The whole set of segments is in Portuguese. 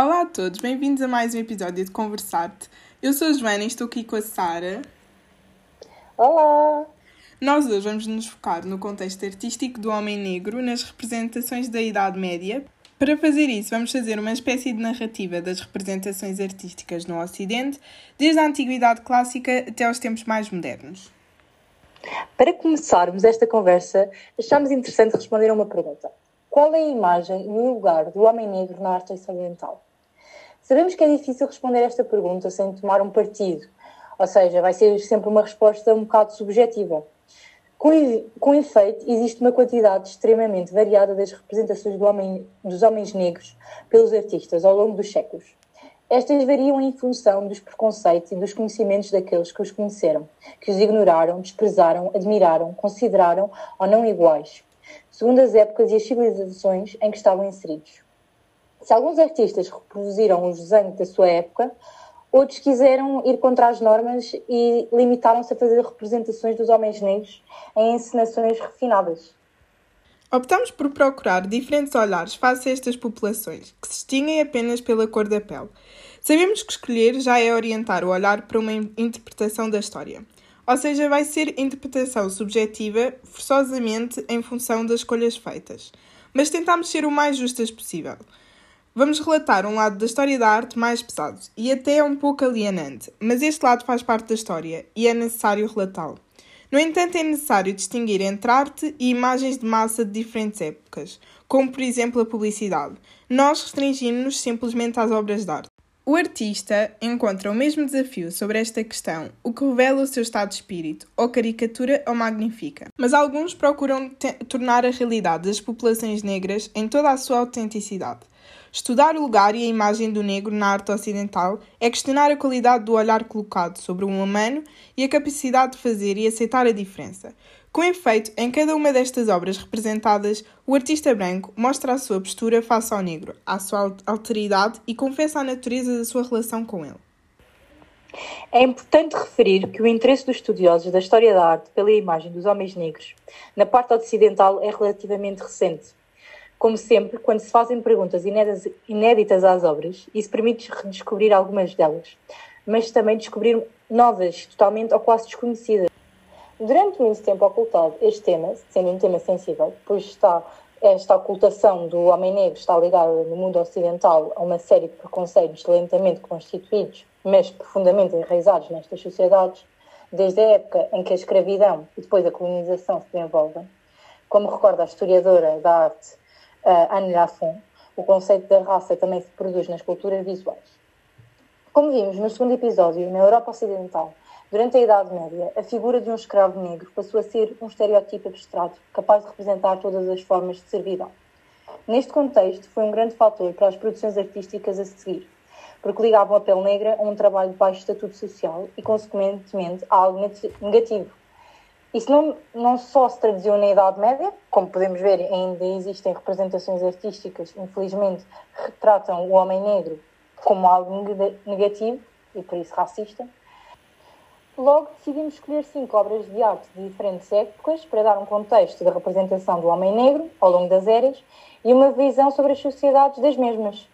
Olá a todos, bem-vindos a mais um episódio de Conversar-te. Eu sou a Joana e estou aqui com a Sara. Olá! Nós hoje vamos nos focar no contexto artístico do homem negro nas representações da Idade Média. Para fazer isso, vamos fazer uma espécie de narrativa das representações artísticas no Ocidente, desde a Antiguidade Clássica até aos tempos mais modernos. Para começarmos esta conversa, achamos interessante responder a uma pergunta. Qual é a imagem e o lugar do homem negro na arte ocidental? Sabemos que é difícil responder esta pergunta sem tomar um partido, ou seja, vai ser sempre uma resposta um bocado subjetiva. Com, com efeito, existe uma quantidade extremamente variada das representações do homem, dos homens negros pelos artistas ao longo dos séculos. Estas variam em função dos preconceitos e dos conhecimentos daqueles que os conheceram, que os ignoraram, desprezaram, admiraram, consideraram ou não iguais, segundo as épocas e as civilizações em que estavam inseridos. Se alguns artistas reproduziram os desenhos da sua época, outros quiseram ir contra as normas e limitaram-se a fazer representações dos homens negros em encenações refinadas. Optamos por procurar diferentes olhares face a estas populações, que se distinguem apenas pela cor da pele. Sabemos que escolher já é orientar o olhar para uma interpretação da história. Ou seja, vai ser interpretação subjetiva, forçosamente em função das escolhas feitas. Mas tentamos ser o mais justas possível. Vamos relatar um lado da história da arte mais pesado e até um pouco alienante, mas este lado faz parte da história e é necessário relatá-lo. No entanto, é necessário distinguir entre arte e imagens de massa de diferentes épocas, como por exemplo a publicidade. Nós restringimos-nos simplesmente às obras de arte. O artista encontra o mesmo desafio sobre esta questão, o que revela o seu estado de espírito, ou caricatura ou magnifica. Mas alguns procuram tornar a realidade das populações negras em toda a sua autenticidade. Estudar o lugar e a imagem do negro na arte ocidental é questionar a qualidade do olhar colocado sobre um humano e a capacidade de fazer e aceitar a diferença. Com efeito, em cada uma destas obras representadas, o artista branco mostra a sua postura face ao negro, a sua alteridade e confessa a natureza da sua relação com ele. É importante referir que o interesse dos estudiosos da história da arte pela imagem dos homens negros na parte ocidental é relativamente recente como sempre, quando se fazem perguntas inéditas às obras, isso permite redescobrir algumas delas, mas também descobrir novas, totalmente ou quase desconhecidas. Durante muito tempo ocultado, este tema, sendo um tema sensível, pois está esta ocultação do homem negro está ligada no mundo ocidental a uma série de preconceitos lentamente constituídos, mas profundamente enraizados nestas sociedades, desde a época em que a escravidão e depois a colonização se desenvolvem. Como recorda a historiadora da arte uh, Anne Lafon, o conceito da raça também se produz nas culturas visuais. Como vimos no segundo episódio, na Europa Ocidental, durante a Idade Média, a figura de um escravo negro passou a ser um estereótipo abstrato, capaz de representar todas as formas de servidão. Neste contexto, foi um grande fator para as produções artísticas a seguir, porque ligavam a pele negra a um trabalho de baixo estatuto social e, consequentemente, a algo negativo, isso não, não só se traduziu na Idade Média, como podemos ver, ainda existem representações artísticas, infelizmente, que retratam o homem negro como algo negativo e por isso racista. Logo, decidimos escolher cinco obras de arte de diferentes épocas para dar um contexto da representação do homem negro ao longo das eras e uma visão sobre as sociedades das mesmas.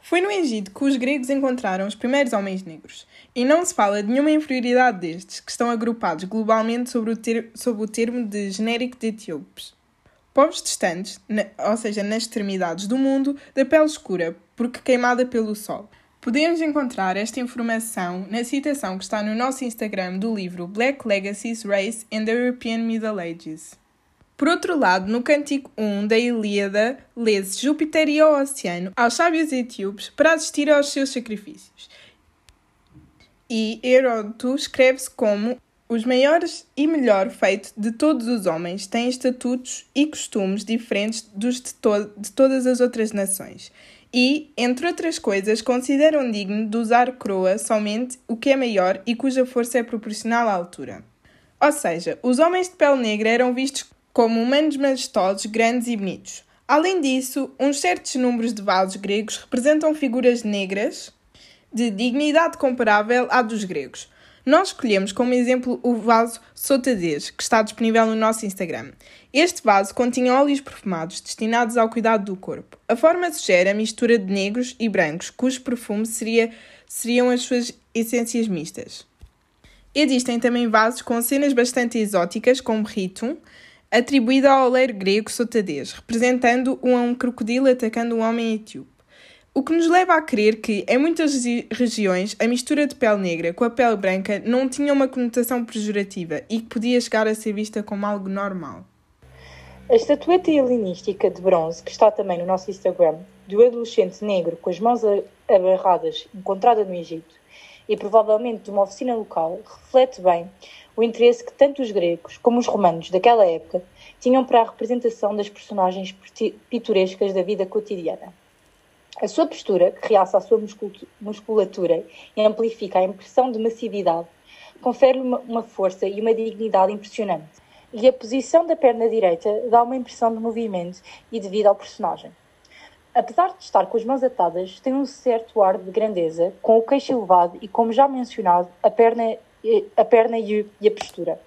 Foi no Egito que os gregos encontraram os primeiros homens negros, e não se fala de nenhuma inferioridade destes, que estão agrupados globalmente sobre o, ter sob o termo de genérico de etíopes. Povos distantes, ou seja, nas extremidades do mundo, da pele escura, porque queimada pelo sol. Podemos encontrar esta informação na citação que está no nosso Instagram do livro Black Legacies, Race and the European Middle Ages. Por outro lado, no Cântico 1 da Ilíada, lê-se Júpiter e ao oceano aos sábios etíopes para assistir aos seus sacrifícios. E Heródoto escreve-se como os maiores e melhor feito de todos os homens têm estatutos e costumes diferentes dos de, to de todas as outras nações. E, entre outras coisas, consideram digno de usar coroa somente o que é maior e cuja força é proporcional à altura. Ou seja, os homens de pele negra eram vistos como humanos majestosos, grandes e bonitos. Além disso, uns certos números de vasos gregos representam figuras negras de dignidade comparável à dos gregos. Nós escolhemos como exemplo o vaso Sotadez, que está disponível no nosso Instagram. Este vaso continha óleos perfumados destinados ao cuidado do corpo. A forma sugere a mistura de negros e brancos, cujo perfume seria, seriam as suas essências mistas. Existem também vasos com cenas bastante exóticas, como Ritum, atribuído ao oleiro grego Sotadez, representando um, crocodilo atacando um homem etíope. O que nos leva a crer que, em muitas regiões, a mistura de pele negra com a pele branca não tinha uma conotação pejorativa e que podia chegar a ser vista como algo normal. A estatueta helenística de bronze, que está também no nosso Instagram, do adolescente negro com as mãos agarradas, encontrada no Egito, e provavelmente de uma oficina local, reflete bem o interesse que tanto os gregos como os romanos daquela época tinham para a representação das personagens pitorescas da vida cotidiana. A sua postura, que realça a sua musculatura e amplifica a impressão de massividade, confere-lhe uma força e uma dignidade impressionante. E a posição da perna direita dá uma impressão de movimento e de vida ao personagem. Apesar de estar com as mãos atadas, tem um certo ar de grandeza, com o queixo elevado e, como já mencionado, a perna, a perna e a postura.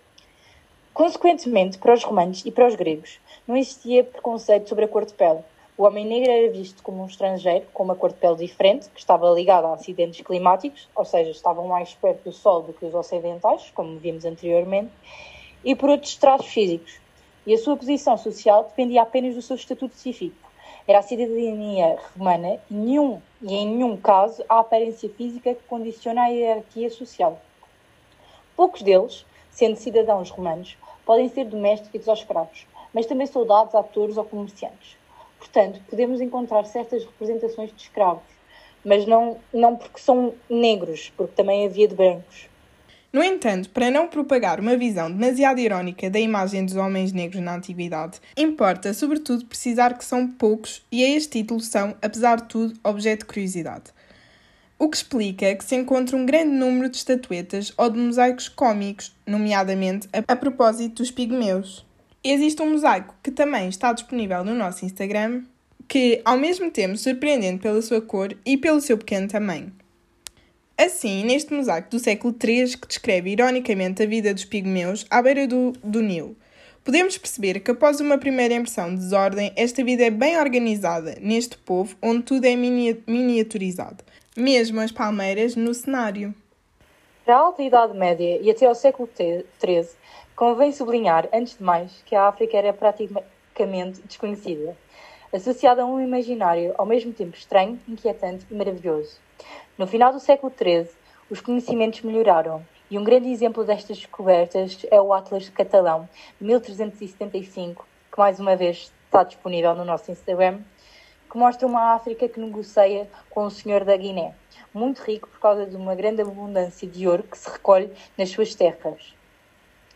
Consequentemente, para os romanos e para os gregos, não existia preconceito sobre a cor de pele. O homem negro era visto como um estrangeiro com uma cor de pele diferente, que estava ligado a acidentes climáticos, ou seja, estavam mais perto do sol do que os ocidentais, como vimos anteriormente, e por outros traços físicos. E a sua posição social dependia apenas do seu estatuto específico era a cidadania romana nenhum, e em nenhum caso a aparência física que condiciona a hierarquia social. Poucos deles, sendo cidadãos romanos, podem ser domésticos ou escravos, mas também soldados, atores ou comerciantes. Portanto, podemos encontrar certas representações de escravos, mas não, não porque são negros, porque também havia de brancos. No entanto, para não propagar uma visão demasiado irónica da imagem dos homens negros na antiguidade, importa, sobretudo, precisar que são poucos e a este título são, apesar de tudo, objeto de curiosidade. O que explica que se encontra um grande número de estatuetas ou de mosaicos cômicos, nomeadamente a, a propósito dos pigmeus. Existe um mosaico que também está disponível no nosso Instagram, que, ao mesmo tempo, surpreendente pela sua cor e pelo seu pequeno tamanho. Assim, neste mosaico do século III, que descreve ironicamente a vida dos pigmeus à beira do, do Nilo, podemos perceber que após uma primeira impressão de desordem, esta vida é bem organizada neste povo onde tudo é miniaturizado, mesmo as palmeiras no cenário. Da alta Idade Média e até ao século XIII, convém sublinhar, antes de mais, que a África era praticamente desconhecida, associada a um imaginário ao mesmo tempo estranho, inquietante e maravilhoso. No final do século XIII, os conhecimentos melhoraram e um grande exemplo destas descobertas é o Atlas de Catalão, de 1375, que mais uma vez está disponível no nosso Instagram, que mostra uma África que negocia com o senhor da Guiné, muito rico por causa de uma grande abundância de ouro que se recolhe nas suas terras.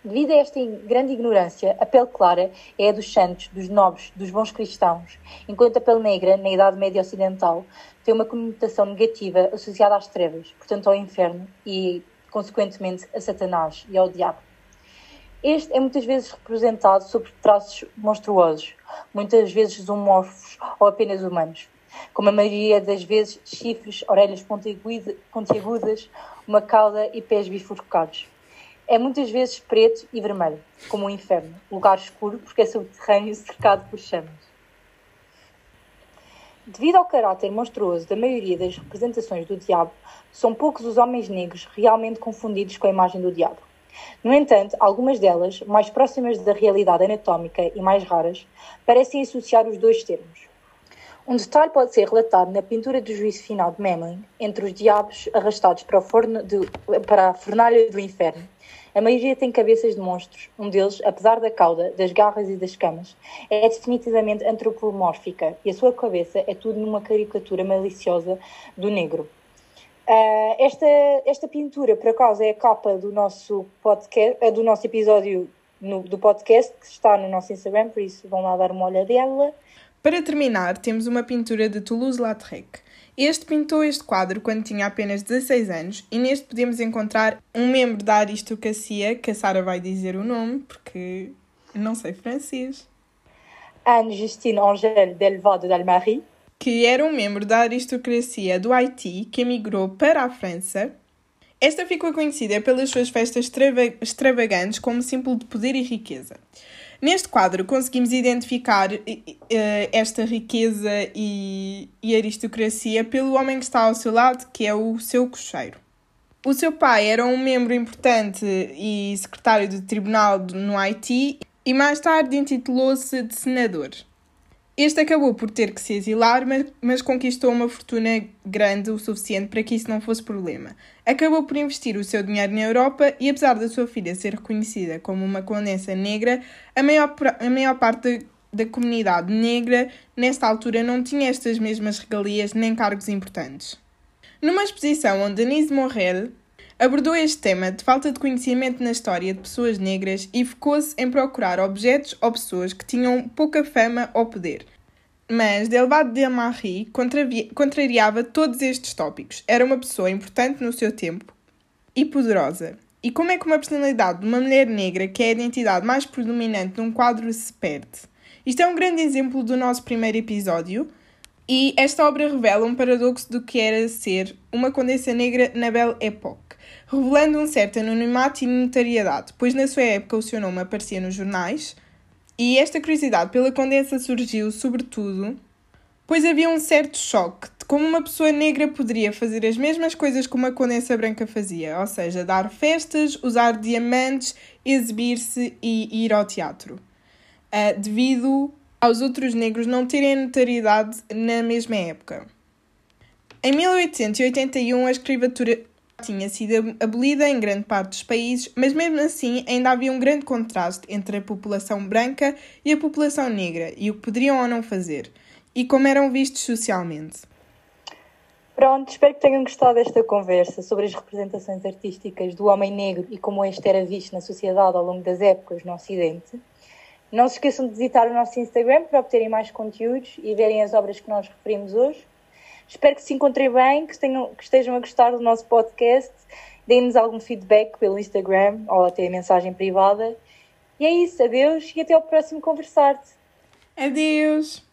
Devido a esta grande ignorância, a pele clara é a dos santos, dos nobres, dos bons cristãos, enquanto a pele negra, na Idade Média Ocidental, tem uma conotação negativa associada às trevas, portanto ao inferno e, consequentemente, a Satanás e ao diabo. Este é muitas vezes representado sob traços monstruosos, muitas vezes zoomorfos ou apenas humanos, como a maioria das vezes chifres, orelhas pontiagudas, uma cauda e pés bifurcados. É muitas vezes preto e vermelho, como o inferno, lugar escuro porque é subterrâneo cercado por chamas. Devido ao caráter monstruoso da maioria das representações do diabo, são poucos os homens negros realmente confundidos com a imagem do diabo. No entanto, algumas delas, mais próximas da realidade anatómica e mais raras, parecem associar os dois termos. Um detalhe pode ser relatado na pintura do juízo final de Memling, entre os diabos arrastados para, de, para a fornalha do inferno, a maioria tem cabeças de monstros. Um deles, apesar da cauda, das garras e das camas, é definitivamente antropomórfica e a sua cabeça é tudo numa caricatura maliciosa do negro. Uh, esta, esta pintura, por acaso, é a capa do nosso, podcast, uh, do nosso episódio no, do podcast, que está no nosso Instagram, por isso vão lá dar uma olhadela. Para terminar, temos uma pintura de Toulouse-Lautrec. Este pintou este quadro quando tinha apenas 16 anos e neste podemos encontrar um membro da aristocracia, que a Sara vai dizer o nome, porque não sei francês. Anne-Justine Angèle Delvade d'Almarie. Que era um membro da aristocracia do Haiti que emigrou para a França. Esta ficou conhecida pelas suas festas extravagantes como símbolo de poder e riqueza. Neste quadro conseguimos identificar uh, esta riqueza e, e aristocracia pelo homem que está ao seu lado, que é o seu cocheiro. O seu pai era um membro importante e secretário do tribunal no Haiti e mais tarde intitulou-se de senador. Este acabou por ter que se exilar, mas, mas, conquistou uma fortuna grande o suficiente para que isso não fosse problema. Acabou por investir o seu dinheiro na Europa e, apesar da sua filha ser reconhecida como uma condessa negra, a maior, a maior parte da, da comunidade negra nesta altura não tinha estas mesmas regalias nem cargos importantes. Numa exposição onde Denise Morel abordou este tema de falta de conhecimento na história de pessoas negras e focou-se em procurar objetos ou pessoas que tinham pouca fama ou poder. Mas Delvade de Marie contrariava todos estes tópicos. Era uma pessoa importante no seu tempo e poderosa. E como é que uma personalidade de uma mulher negra, que é a identidade mais predominante num quadro, se perde? Isto é um grande exemplo do nosso primeiro episódio, e esta obra revela um paradoxo do que era ser uma condessa negra na Belle Époque revelando um certo anonimato e notariedade, pois na sua época o seu nome aparecia nos jornais, e esta curiosidade pela condensa surgiu, sobretudo, pois havia um certo choque de como uma pessoa negra poderia fazer as mesmas coisas que uma condensa branca fazia, ou seja, dar festas, usar diamantes, exibir-se e ir ao teatro, uh, devido aos outros negros não terem notoriedade na mesma época. Em 1881, a escrivatura tinha sido abolida em grande parte dos países, mas mesmo assim ainda havia um grande contraste entre a população branca e a população negra e o que poderiam ou não fazer, e como eram vistos socialmente. Pronto, espero que tenham gostado desta conversa sobre as representações artísticas do homem negro e como este era visto na sociedade ao longo das épocas no Ocidente. Não se esqueçam de visitar o nosso Instagram para obterem mais conteúdos e verem as obras que nós referimos hoje. Espero que se encontrem bem, que, tenham, que estejam a gostar do nosso podcast. Deem-nos algum feedback pelo Instagram ou até mensagem privada. E é isso, adeus e até ao próximo conversar-te. Adeus!